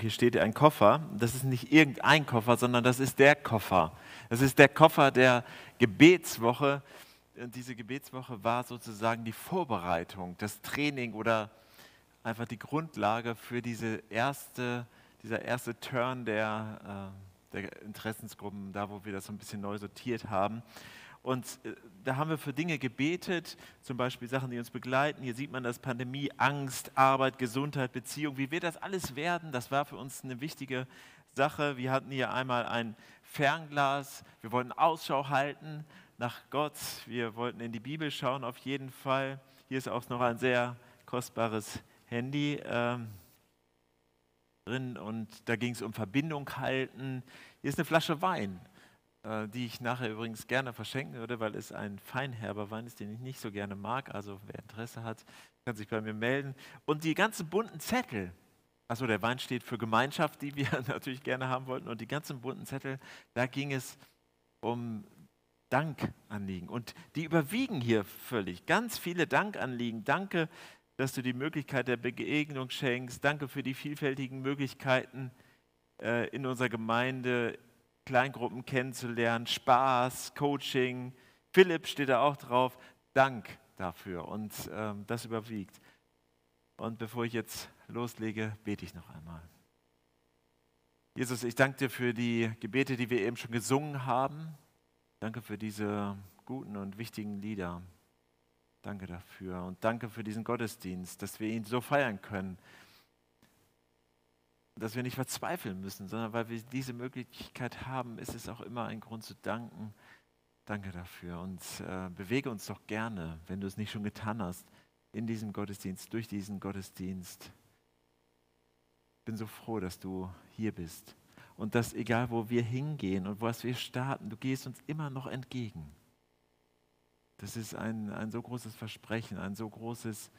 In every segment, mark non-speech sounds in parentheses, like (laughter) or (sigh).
Hier steht ein Koffer. Das ist nicht irgendein Koffer, sondern das ist der Koffer. Das ist der Koffer der Gebetswoche. Und diese Gebetswoche war sozusagen die Vorbereitung, das Training oder einfach die Grundlage für diese erste, dieser erste Turn der, äh, der Interessensgruppen, da wo wir das so ein bisschen neu sortiert haben. Und äh, da haben wir für Dinge gebetet, zum Beispiel Sachen, die uns begleiten. Hier sieht man das Pandemie, Angst, Arbeit, Gesundheit, Beziehung. Wie wird das alles werden? Das war für uns eine wichtige Sache. Wir hatten hier einmal ein Fernglas. Wir wollten Ausschau halten nach Gott. Wir wollten in die Bibel schauen auf jeden Fall. Hier ist auch noch ein sehr kostbares Handy ähm, drin und da ging es um Verbindung halten. Hier ist eine Flasche Wein. Äh, die ich nachher übrigens gerne verschenken würde, weil es ein feinherber Wein ist, den ich nicht so gerne mag. Also wer Interesse hat, kann sich bei mir melden. Und die ganzen bunten Zettel, also der Wein steht für Gemeinschaft, die wir (laughs) natürlich gerne haben wollten. Und die ganzen bunten Zettel, da ging es um Dankanliegen. Und die überwiegen hier völlig. Ganz viele Dankanliegen. Danke, dass du die Möglichkeit der Begegnung schenkst. Danke für die vielfältigen Möglichkeiten äh, in unserer Gemeinde, Kleingruppen kennenzulernen, Spaß, Coaching. Philipp steht da auch drauf. Dank dafür und ähm, das überwiegt. Und bevor ich jetzt loslege, bete ich noch einmal. Jesus, ich danke dir für die Gebete, die wir eben schon gesungen haben. Danke für diese guten und wichtigen Lieder. Danke dafür und danke für diesen Gottesdienst, dass wir ihn so feiern können dass wir nicht verzweifeln müssen, sondern weil wir diese Möglichkeit haben, ist es auch immer ein Grund zu danken. Danke dafür und äh, bewege uns doch gerne, wenn du es nicht schon getan hast, in diesem Gottesdienst, durch diesen Gottesdienst. Ich bin so froh, dass du hier bist und dass egal wo wir hingehen und was wir starten, du gehst uns immer noch entgegen. Das ist ein, ein so großes Versprechen, ein so großes,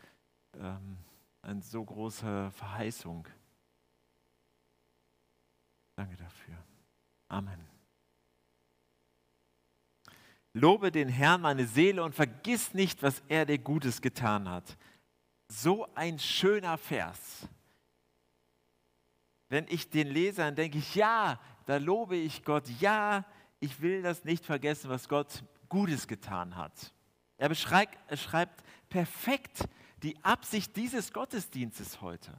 ähm, eine so große Verheißung. Danke dafür. Amen. Lobe den Herrn, meine Seele, und vergiss nicht, was er dir Gutes getan hat. So ein schöner Vers. Wenn ich den lese, dann denke ich, ja, da lobe ich Gott. Ja, ich will das nicht vergessen, was Gott Gutes getan hat. Er beschreibt, er schreibt perfekt die Absicht dieses Gottesdienstes heute.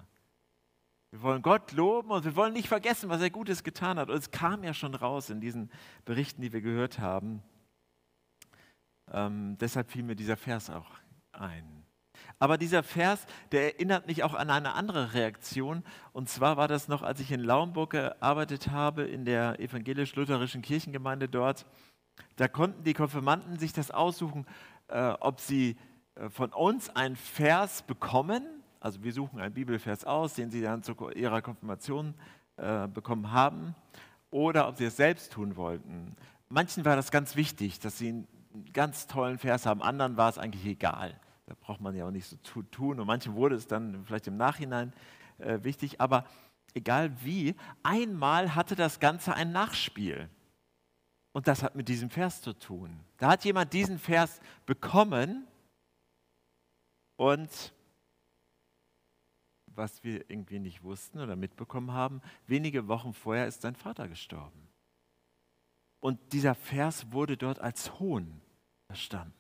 Wir wollen Gott loben und wir wollen nicht vergessen, was er Gutes getan hat. Und es kam ja schon raus in diesen Berichten, die wir gehört haben. Ähm, deshalb fiel mir dieser Vers auch ein. Aber dieser Vers, der erinnert mich auch an eine andere Reaktion. Und zwar war das noch, als ich in Laumburg gearbeitet habe, in der evangelisch-lutherischen Kirchengemeinde dort. Da konnten die Konfirmanden sich das aussuchen, äh, ob sie äh, von uns einen Vers bekommen also wir suchen einen Bibelvers aus, den Sie dann zu Ihrer Konfirmation äh, bekommen haben, oder ob Sie es selbst tun wollten. Manchen war das ganz wichtig, dass sie einen ganz tollen Vers haben, anderen war es eigentlich egal. Da braucht man ja auch nicht so zu tun und manchen wurde es dann vielleicht im Nachhinein äh, wichtig, aber egal wie, einmal hatte das Ganze ein Nachspiel. Und das hat mit diesem Vers zu tun. Da hat jemand diesen Vers bekommen und was wir irgendwie nicht wussten oder mitbekommen haben, wenige Wochen vorher ist sein Vater gestorben. Und dieser Vers wurde dort als Hohn verstanden.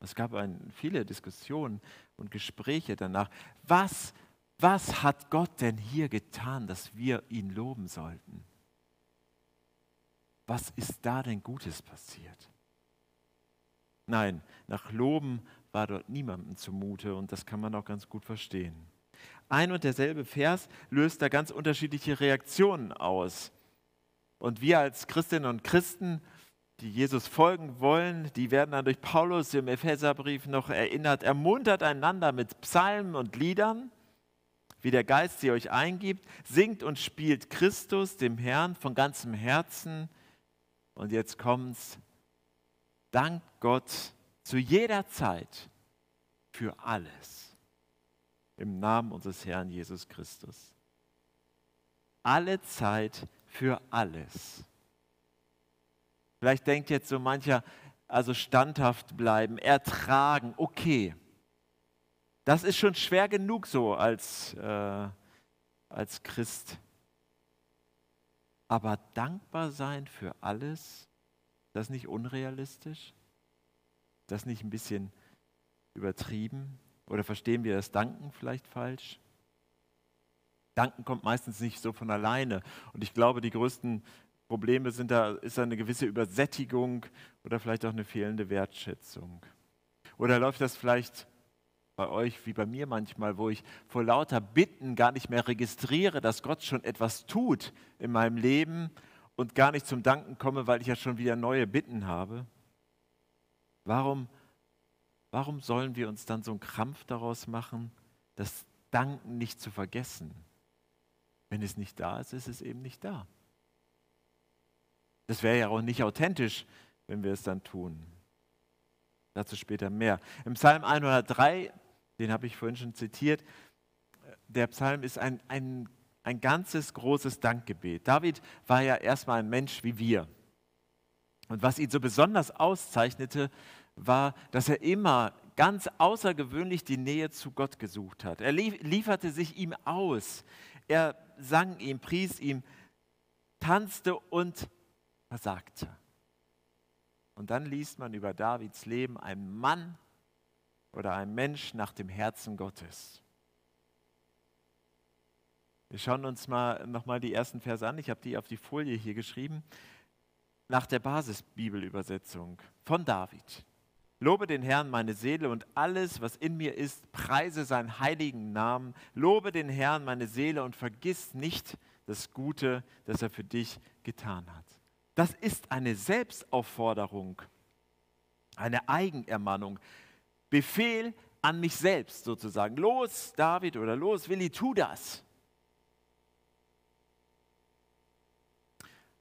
Es gab ein, viele Diskussionen und Gespräche danach. Was, was hat Gott denn hier getan, dass wir ihn loben sollten? Was ist da denn Gutes passiert? Nein, nach Loben war dort niemandem zumute und das kann man auch ganz gut verstehen ein und derselbe Vers löst da ganz unterschiedliche Reaktionen aus. Und wir als Christinnen und Christen, die Jesus folgen wollen, die werden dann durch Paulus im Epheserbrief noch erinnert, ermuntert einander mit Psalmen und Liedern, wie der Geist sie euch eingibt, singt und spielt Christus, dem Herrn, von ganzem Herzen. Und jetzt kommt's, dank Gott zu jeder Zeit für alles im Namen unseres Herrn Jesus Christus. Alle Zeit für alles. Vielleicht denkt jetzt so mancher, also standhaft bleiben, ertragen, okay. Das ist schon schwer genug so als, äh, als Christ. Aber dankbar sein für alles, das nicht unrealistisch? Das nicht ein bisschen übertrieben? Oder verstehen wir das Danken vielleicht falsch? Danken kommt meistens nicht so von alleine. Und ich glaube, die größten Probleme sind da, ist da eine gewisse Übersättigung oder vielleicht auch eine fehlende Wertschätzung. Oder läuft das vielleicht bei euch wie bei mir manchmal, wo ich vor lauter Bitten gar nicht mehr registriere, dass Gott schon etwas tut in meinem Leben und gar nicht zum Danken komme, weil ich ja schon wieder neue Bitten habe? Warum, warum sollen wir uns dann so einen Krampf daraus machen, das Danken nicht zu vergessen? Wenn es nicht da ist, ist es eben nicht da. Das wäre ja auch nicht authentisch, wenn wir es dann tun. Dazu später mehr. Im Psalm 103 den habe ich vorhin schon zitiert. Der Psalm ist ein, ein, ein ganzes großes Dankgebet. David war ja erstmal ein Mensch wie wir. Und was ihn so besonders auszeichnete, war, dass er immer ganz außergewöhnlich die Nähe zu Gott gesucht hat. Er lieferte sich ihm aus. Er sang ihm, pries ihm, tanzte und versagte. Und dann liest man über Davids Leben, ein Mann oder ein Mensch nach dem Herzen Gottes. Wir schauen uns mal nochmal die ersten Verse an. Ich habe die auf die Folie hier geschrieben. Nach der Basisbibelübersetzung von David. Lobe den Herrn meine Seele und alles, was in mir ist, preise seinen heiligen Namen. Lobe den Herrn meine Seele und vergiss nicht das Gute, das er für dich getan hat. Das ist eine Selbstaufforderung, eine Eigenermannung. Befehl an mich selbst sozusagen. Los, David oder los, Willi, tu das.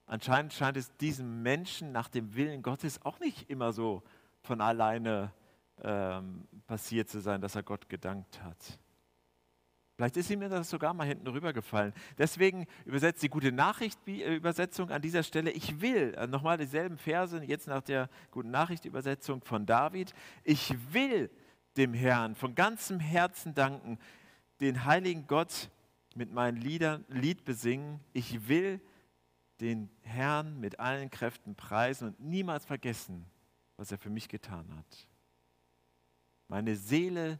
Anscheinend scheint es diesem Menschen nach dem Willen Gottes auch nicht immer so von alleine ähm, passiert zu sein, dass er Gott gedankt hat. Vielleicht ist ihm das sogar mal hinten rübergefallen. Deswegen übersetzt die gute Nachricht-Übersetzung an dieser Stelle, ich will, äh, nochmal dieselben Verse, jetzt nach der guten Nachricht-Übersetzung von David, ich will dem Herrn von ganzem Herzen danken, den heiligen Gott mit meinen Liedern, Lied besingen. Ich will den Herrn mit allen Kräften preisen und niemals vergessen, was er für mich getan hat. Meine Seele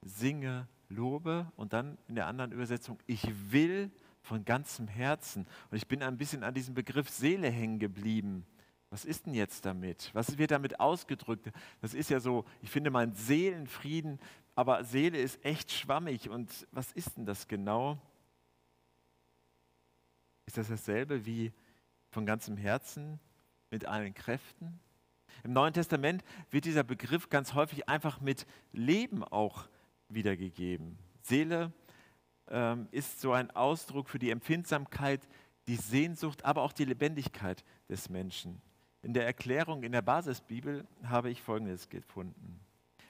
singe lobe und dann in der anderen Übersetzung, ich will von ganzem Herzen. Und ich bin ein bisschen an diesem Begriff Seele hängen geblieben. Was ist denn jetzt damit? Was wird damit ausgedrückt? Das ist ja so, ich finde mein Seelenfrieden, aber Seele ist echt schwammig. Und was ist denn das genau? Ist das dasselbe wie von ganzem Herzen mit allen Kräften? Im Neuen Testament wird dieser Begriff ganz häufig einfach mit Leben auch wiedergegeben. Seele ähm, ist so ein Ausdruck für die Empfindsamkeit, die Sehnsucht, aber auch die Lebendigkeit des Menschen. In der Erklärung in der Basisbibel habe ich Folgendes gefunden.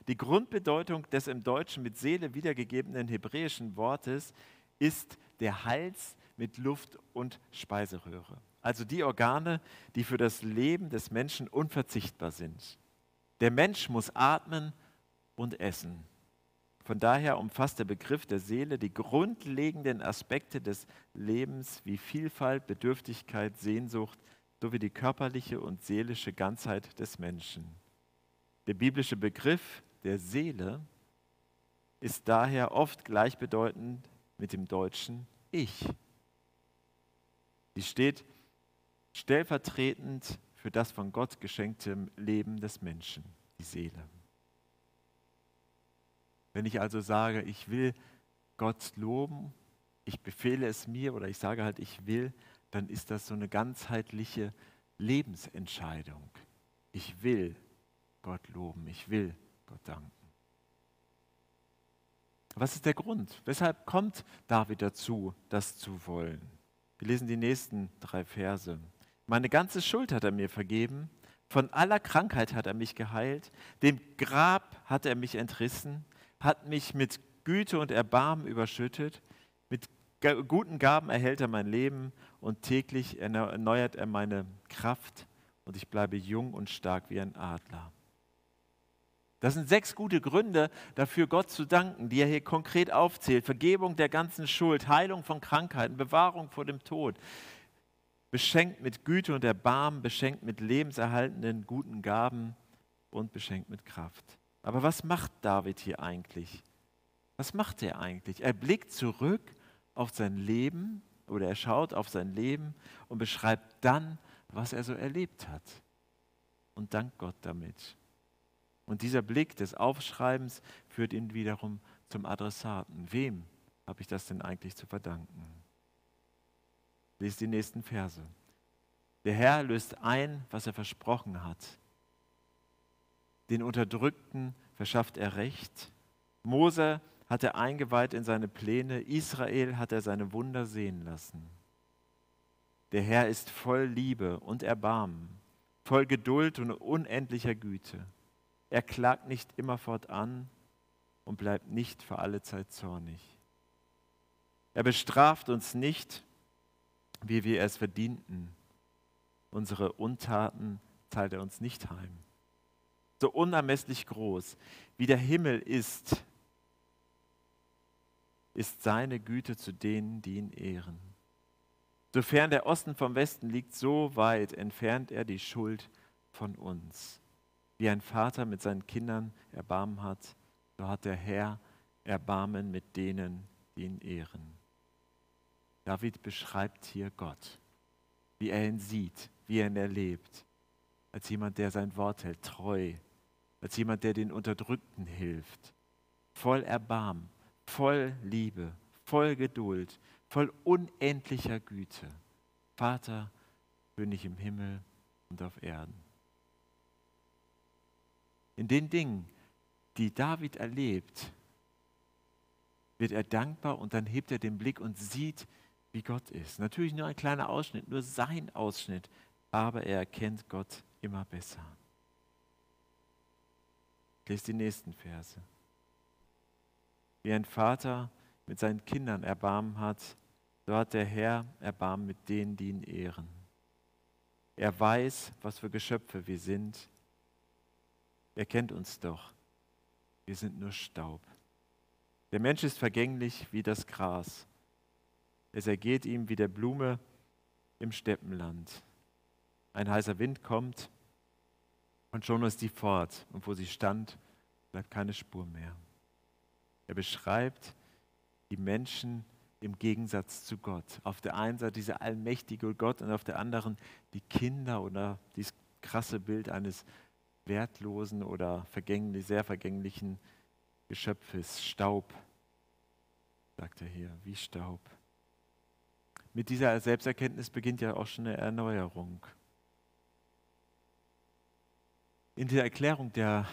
Die Grundbedeutung des im Deutschen mit Seele wiedergegebenen hebräischen Wortes ist der Hals mit Luft und Speiseröhre. Also die Organe, die für das Leben des Menschen unverzichtbar sind. Der Mensch muss atmen und essen. Von daher umfasst der Begriff der Seele die grundlegenden Aspekte des Lebens wie Vielfalt, Bedürftigkeit, Sehnsucht sowie die körperliche und seelische Ganzheit des Menschen. Der biblische Begriff der Seele ist daher oft gleichbedeutend mit dem deutschen Ich. Sie steht stellvertretend für das von Gott geschenkte Leben des Menschen, die Seele. Wenn ich also sage, ich will Gott loben, ich befehle es mir oder ich sage halt, ich will, dann ist das so eine ganzheitliche Lebensentscheidung. Ich will Gott loben, ich will Gott danken. Was ist der Grund? Weshalb kommt David dazu, das zu wollen? Wir lesen die nächsten drei Verse. Meine ganze Schuld hat er mir vergeben, von aller Krankheit hat er mich geheilt, dem Grab hat er mich entrissen, hat mich mit Güte und Erbarmen überschüttet. Mit guten Gaben erhält er mein Leben und täglich erneuert er meine Kraft und ich bleibe jung und stark wie ein Adler. Das sind sechs gute Gründe dafür, Gott zu danken, die er hier konkret aufzählt. Vergebung der ganzen Schuld, Heilung von Krankheiten, Bewahrung vor dem Tod, beschenkt mit Güte und Erbarmen, beschenkt mit lebenserhaltenden guten Gaben und beschenkt mit Kraft. Aber was macht David hier eigentlich? Was macht er eigentlich? Er blickt zurück auf sein Leben oder er schaut auf sein Leben und beschreibt dann, was er so erlebt hat. Und dankt Gott damit. Und dieser Blick des Aufschreibens führt ihn wiederum zum Adressaten. Wem habe ich das denn eigentlich zu verdanken? Lies die nächsten Verse. Der Herr löst ein, was er versprochen hat. Den Unterdrückten verschafft er Recht. Mose hat er eingeweiht in seine Pläne. Israel hat er seine Wunder sehen lassen. Der Herr ist voll Liebe und Erbarmen, voll Geduld und unendlicher Güte. Er klagt nicht immerfort an und bleibt nicht für alle Zeit zornig. Er bestraft uns nicht, wie wir es verdienten. Unsere Untaten teilt er uns nicht heim. So unermesslich groß, wie der Himmel ist, ist seine Güte zu denen, die ihn ehren. Sofern der Osten vom Westen liegt, so weit entfernt er die Schuld von uns. Wie ein Vater mit seinen Kindern Erbarmen hat, so hat der Herr Erbarmen mit denen, die ihn ehren. David beschreibt hier Gott, wie er ihn sieht, wie er ihn erlebt, als jemand, der sein Wort hält, treu, als jemand, der den Unterdrückten hilft, voll Erbarmen, voll Liebe, voll Geduld, voll unendlicher Güte. Vater, König im Himmel und auf Erden in den Dingen, die David erlebt, wird er dankbar und dann hebt er den Blick und sieht, wie Gott ist. Natürlich nur ein kleiner Ausschnitt, nur sein Ausschnitt, aber er erkennt Gott immer besser. Ich lese die nächsten Verse. Wie ein Vater mit seinen Kindern Erbarmen hat, so hat der Herr Erbarmen mit denen, die ihn ehren. Er weiß, was für Geschöpfe wir sind er kennt uns doch. Wir sind nur Staub. Der Mensch ist vergänglich wie das Gras. Es ergeht ihm wie der Blume im Steppenland. Ein heißer Wind kommt und schon ist sie fort. Und wo sie stand, bleibt keine Spur mehr. Er beschreibt die Menschen im Gegensatz zu Gott. Auf der einen Seite dieser allmächtige Gott und auf der anderen die Kinder oder dieses krasse Bild eines wertlosen oder vergänglich, sehr vergänglichen Geschöpfes, Staub, sagt er hier, wie Staub. Mit dieser Selbsterkenntnis beginnt ja auch schon eine Erneuerung. In der Erklärung der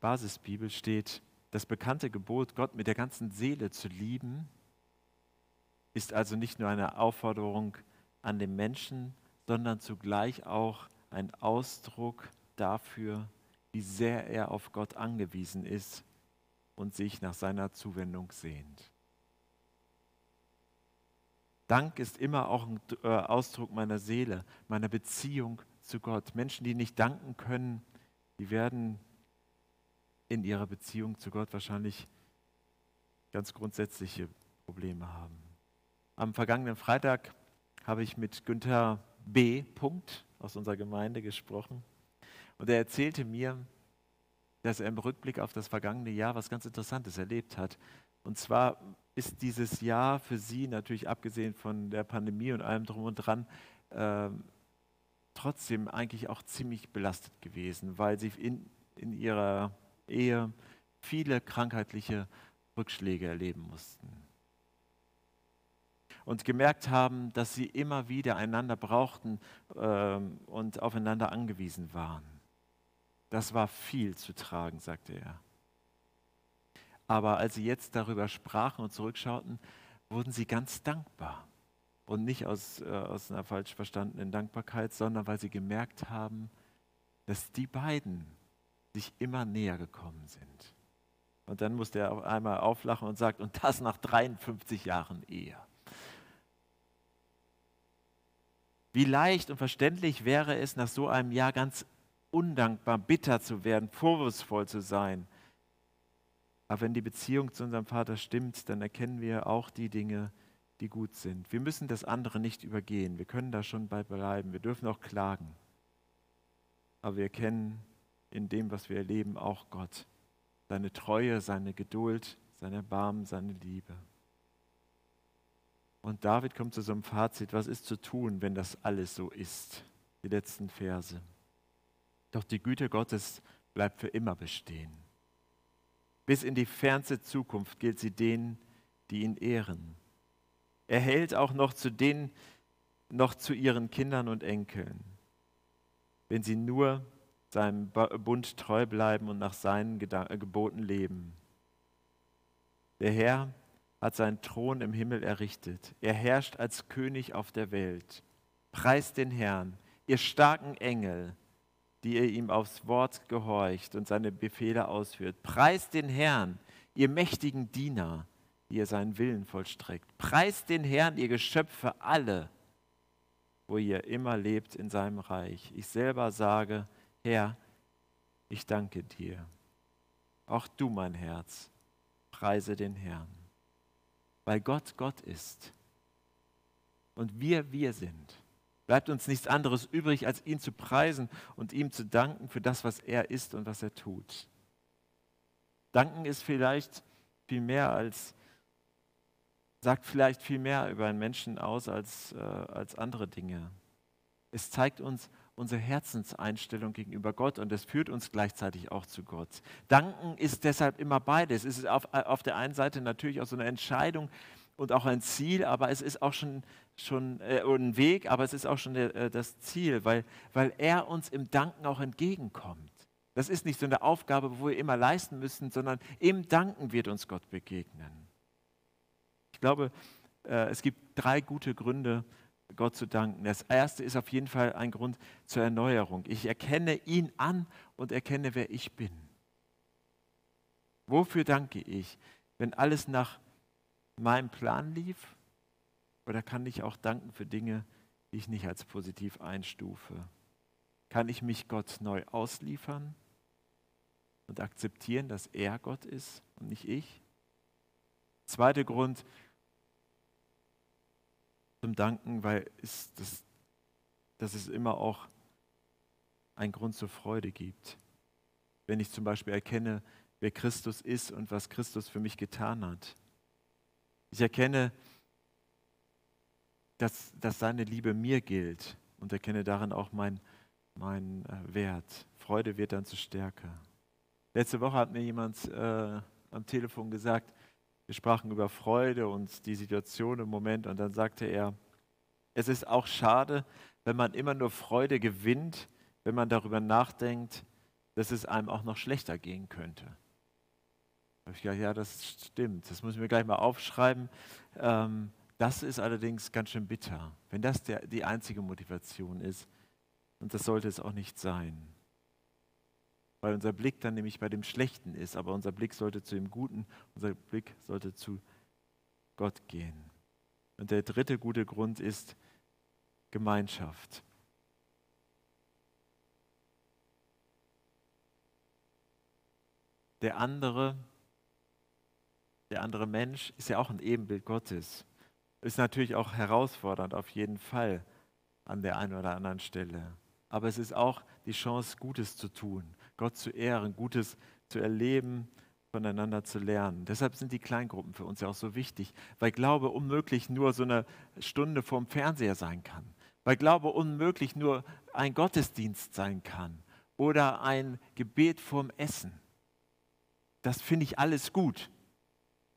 Basisbibel steht, das bekannte Gebot, Gott mit der ganzen Seele zu lieben, ist also nicht nur eine Aufforderung an den Menschen, sondern zugleich auch ein Ausdruck dafür, wie sehr er auf Gott angewiesen ist und sich nach seiner Zuwendung sehnt. Dank ist immer auch ein äh, Ausdruck meiner Seele, meiner Beziehung zu Gott. Menschen, die nicht danken können, die werden in ihrer Beziehung zu Gott wahrscheinlich ganz grundsätzliche Probleme haben. Am vergangenen Freitag habe ich mit Günther B. Punkt aus unserer Gemeinde gesprochen. Und er erzählte mir, dass er im Rückblick auf das vergangene Jahr was ganz Interessantes erlebt hat. Und zwar ist dieses Jahr für sie natürlich abgesehen von der Pandemie und allem drum und dran äh, trotzdem eigentlich auch ziemlich belastet gewesen, weil sie in, in ihrer Ehe viele krankheitliche Rückschläge erleben mussten. Und gemerkt haben, dass sie immer wieder einander brauchten äh, und aufeinander angewiesen waren. Das war viel zu tragen, sagte er. Aber als sie jetzt darüber sprachen und zurückschauten, wurden sie ganz dankbar. Und nicht aus, äh, aus einer falsch verstandenen Dankbarkeit, sondern weil sie gemerkt haben, dass die beiden sich immer näher gekommen sind. Und dann musste er einmal auflachen und sagt, und das nach 53 Jahren Ehe. Wie leicht und verständlich wäre es, nach so einem Jahr ganz undankbar, bitter zu werden, vorwurfsvoll zu sein. Aber wenn die Beziehung zu unserem Vater stimmt, dann erkennen wir auch die Dinge, die gut sind. Wir müssen das andere nicht übergehen. Wir können da schon bei bleiben. Wir dürfen auch klagen. Aber wir kennen in dem, was wir erleben, auch Gott. Seine Treue, seine Geduld, sein Erbarmen, seine Liebe. Und David kommt zu so einem Fazit, was ist zu tun, wenn das alles so ist? Die letzten Verse. Doch die Güte Gottes bleibt für immer bestehen. Bis in die fernste Zukunft gilt sie denen, die ihn ehren. Er hält auch noch zu denen, noch zu ihren Kindern und Enkeln, wenn sie nur seinem Bund treu bleiben und nach seinen Geboten leben. Der Herr hat seinen Thron im Himmel errichtet. Er herrscht als König auf der Welt. Preist den Herrn, ihr starken Engel, die ihr ihm aufs Wort gehorcht und seine Befehle ausführt. Preist den Herrn, ihr mächtigen Diener, die ihr seinen Willen vollstreckt. Preist den Herrn, ihr Geschöpfe alle, wo ihr immer lebt in seinem Reich. Ich selber sage, Herr, ich danke dir. Auch du, mein Herz, preise den Herrn weil Gott Gott ist und wir wir sind. Bleibt uns nichts anderes übrig, als ihn zu preisen und ihm zu danken für das, was er ist und was er tut. Danken ist vielleicht viel mehr als, sagt vielleicht viel mehr über einen Menschen aus als, äh, als andere Dinge. Es zeigt uns unsere Herzenseinstellung gegenüber Gott und es führt uns gleichzeitig auch zu Gott. Danken ist deshalb immer beides. Es ist auf, auf der einen Seite natürlich auch so eine Entscheidung und auch ein Ziel, aber es ist auch schon, schon äh, ein Weg, aber es ist auch schon der, äh, das Ziel, weil, weil er uns im Danken auch entgegenkommt. Das ist nicht so eine Aufgabe, wo wir immer leisten müssen, sondern im Danken wird uns Gott begegnen. Ich glaube, äh, es gibt drei gute Gründe, Gott zu danken. Das erste ist auf jeden Fall ein Grund zur Erneuerung. Ich erkenne ihn an und erkenne, wer ich bin. Wofür danke ich? Wenn alles nach meinem Plan lief? Oder kann ich auch danken für Dinge, die ich nicht als positiv einstufe? Kann ich mich Gott neu ausliefern und akzeptieren, dass er Gott ist und nicht ich? Zweiter Grund, zum Danken, weil es, das, dass es immer auch einen Grund zur Freude gibt. Wenn ich zum Beispiel erkenne, wer Christus ist und was Christus für mich getan hat. Ich erkenne, dass, dass seine Liebe mir gilt und erkenne darin auch meinen mein, äh, Wert. Freude wird dann zu Stärke. Letzte Woche hat mir jemand äh, am Telefon gesagt, wir sprachen über Freude und die Situation im Moment und dann sagte er, es ist auch schade, wenn man immer nur Freude gewinnt, wenn man darüber nachdenkt, dass es einem auch noch schlechter gehen könnte. Habe ich gedacht, ja, das stimmt, das muss ich mir gleich mal aufschreiben. Ähm, das ist allerdings ganz schön bitter, wenn das der, die einzige Motivation ist. Und das sollte es auch nicht sein weil unser Blick dann nämlich bei dem Schlechten ist, aber unser Blick sollte zu dem Guten, unser Blick sollte zu Gott gehen. Und der dritte gute Grund ist Gemeinschaft. Der andere, der andere Mensch ist ja auch ein Ebenbild Gottes. Ist natürlich auch herausfordernd auf jeden Fall an der einen oder anderen Stelle. Aber es ist auch die Chance, Gutes zu tun. Gott zu ehren, Gutes zu erleben, voneinander zu lernen. Deshalb sind die Kleingruppen für uns ja auch so wichtig, weil Glaube unmöglich nur so eine Stunde vorm Fernseher sein kann, weil Glaube unmöglich nur ein Gottesdienst sein kann oder ein Gebet vorm Essen. Das finde ich alles gut.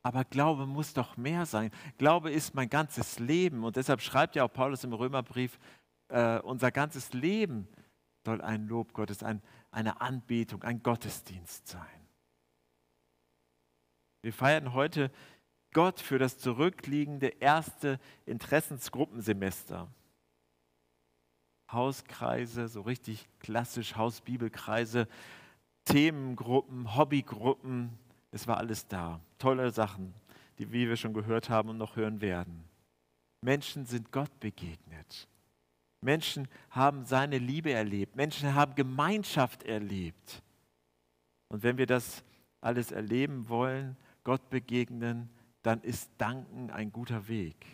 Aber Glaube muss doch mehr sein. Glaube ist mein ganzes Leben. Und deshalb schreibt ja auch Paulus im Römerbrief, äh, unser ganzes Leben soll ein Lob Gottes, ein, eine Anbetung, ein Gottesdienst sein. Wir feiern heute Gott für das zurückliegende erste Interessensgruppensemester. Hauskreise, so richtig klassisch Hausbibelkreise, Themengruppen, Hobbygruppen, es war alles da. Tolle Sachen, die wie wir schon gehört haben und noch hören werden. Menschen sind Gott begegnet. Menschen haben seine Liebe erlebt. Menschen haben Gemeinschaft erlebt. Und wenn wir das alles erleben wollen, Gott begegnen, dann ist Danken ein guter Weg.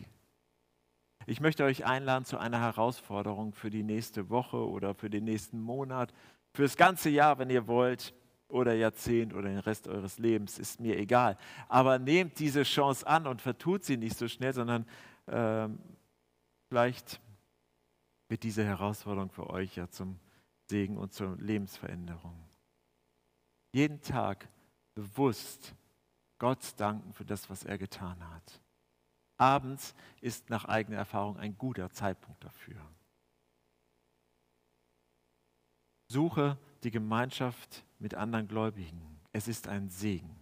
Ich möchte euch einladen zu einer Herausforderung für die nächste Woche oder für den nächsten Monat, für das ganze Jahr, wenn ihr wollt, oder Jahrzehnt oder den Rest eures Lebens, ist mir egal. Aber nehmt diese Chance an und vertut sie nicht so schnell, sondern äh, vielleicht wird diese Herausforderung für euch ja zum Segen und zur Lebensveränderung. Jeden Tag bewusst Gott danken für das, was er getan hat. Abends ist nach eigener Erfahrung ein guter Zeitpunkt dafür. Suche die Gemeinschaft mit anderen Gläubigen. Es ist ein Segen.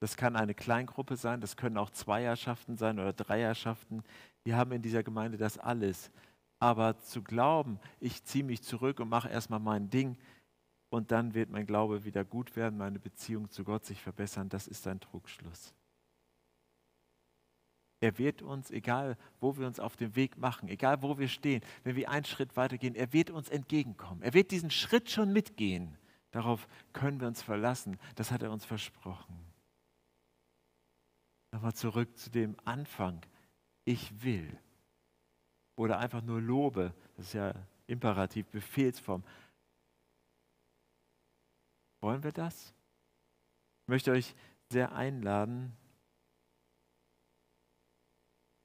Das kann eine Kleingruppe sein, das können auch Zweierschaften sein oder Dreierschaften. Wir haben in dieser Gemeinde das alles. Aber zu glauben, ich ziehe mich zurück und mache erstmal mein Ding und dann wird mein Glaube wieder gut werden, meine Beziehung zu Gott sich verbessern, das ist ein Trugschluss. Er wird uns, egal wo wir uns auf den Weg machen, egal wo wir stehen, wenn wir einen Schritt weitergehen, er wird uns entgegenkommen. Er wird diesen Schritt schon mitgehen. Darauf können wir uns verlassen. Das hat er uns versprochen. Nochmal zurück zu dem Anfang. Ich will oder einfach nur lobe, das ist ja Imperativ, Befehlsform. Wollen wir das? Ich möchte euch sehr einladen,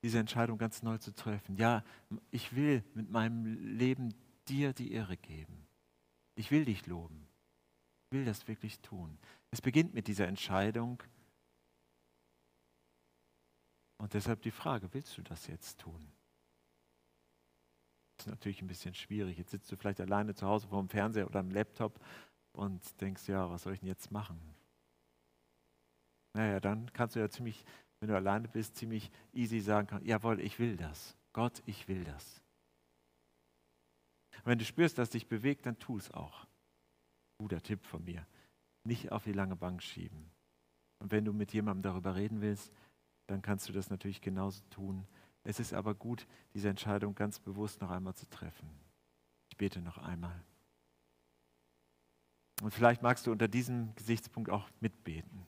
diese Entscheidung ganz neu zu treffen. Ja, ich will mit meinem Leben dir die Ehre geben. Ich will dich loben. Will das wirklich tun. Es beginnt mit dieser Entscheidung. Und deshalb die Frage, willst du das jetzt tun? Das ist natürlich ein bisschen schwierig. Jetzt sitzt du vielleicht alleine zu Hause vor dem Fernseher oder am Laptop und denkst, ja, was soll ich denn jetzt machen? Naja, dann kannst du ja ziemlich, wenn du alleine bist, ziemlich easy sagen, jawohl, ich will das. Gott, ich will das. Und wenn du spürst, dass dich bewegt, dann tu es auch. Guter Tipp von mir. Nicht auf die lange Bank schieben. Und wenn du mit jemandem darüber reden willst, dann kannst du das natürlich genauso tun. Es ist aber gut, diese Entscheidung ganz bewusst noch einmal zu treffen. Ich bete noch einmal. Und vielleicht magst du unter diesem Gesichtspunkt auch mitbeten.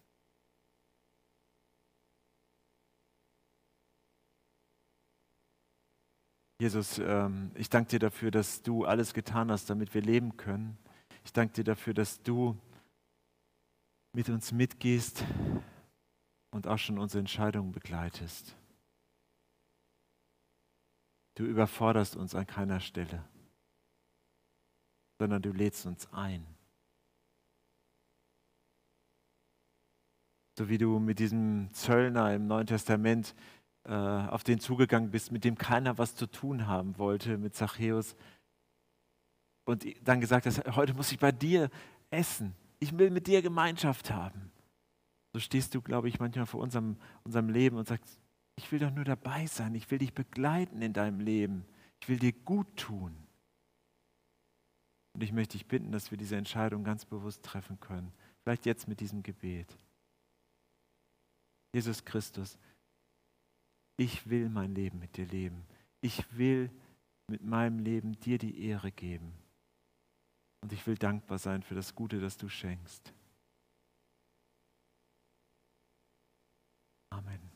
Jesus, ähm, ich danke dir dafür, dass du alles getan hast, damit wir leben können. Ich danke dir dafür, dass du mit uns mitgehst und auch schon unsere Entscheidungen begleitest. Du überforderst uns an keiner Stelle, sondern du lädst uns ein. So wie du mit diesem Zöllner im Neuen Testament äh, auf den zugegangen bist, mit dem keiner was zu tun haben wollte, mit Zachäus. Und dann gesagt hast, heute muss ich bei dir essen. Ich will mit dir Gemeinschaft haben. So stehst du, glaube ich, manchmal vor unserem, unserem Leben und sagst, ich will doch nur dabei sein. Ich will dich begleiten in deinem Leben. Ich will dir gut tun. Und ich möchte dich bitten, dass wir diese Entscheidung ganz bewusst treffen können. Vielleicht jetzt mit diesem Gebet. Jesus Christus, ich will mein Leben mit dir leben. Ich will mit meinem Leben dir die Ehre geben. Und ich will dankbar sein für das Gute, das du schenkst. Amen.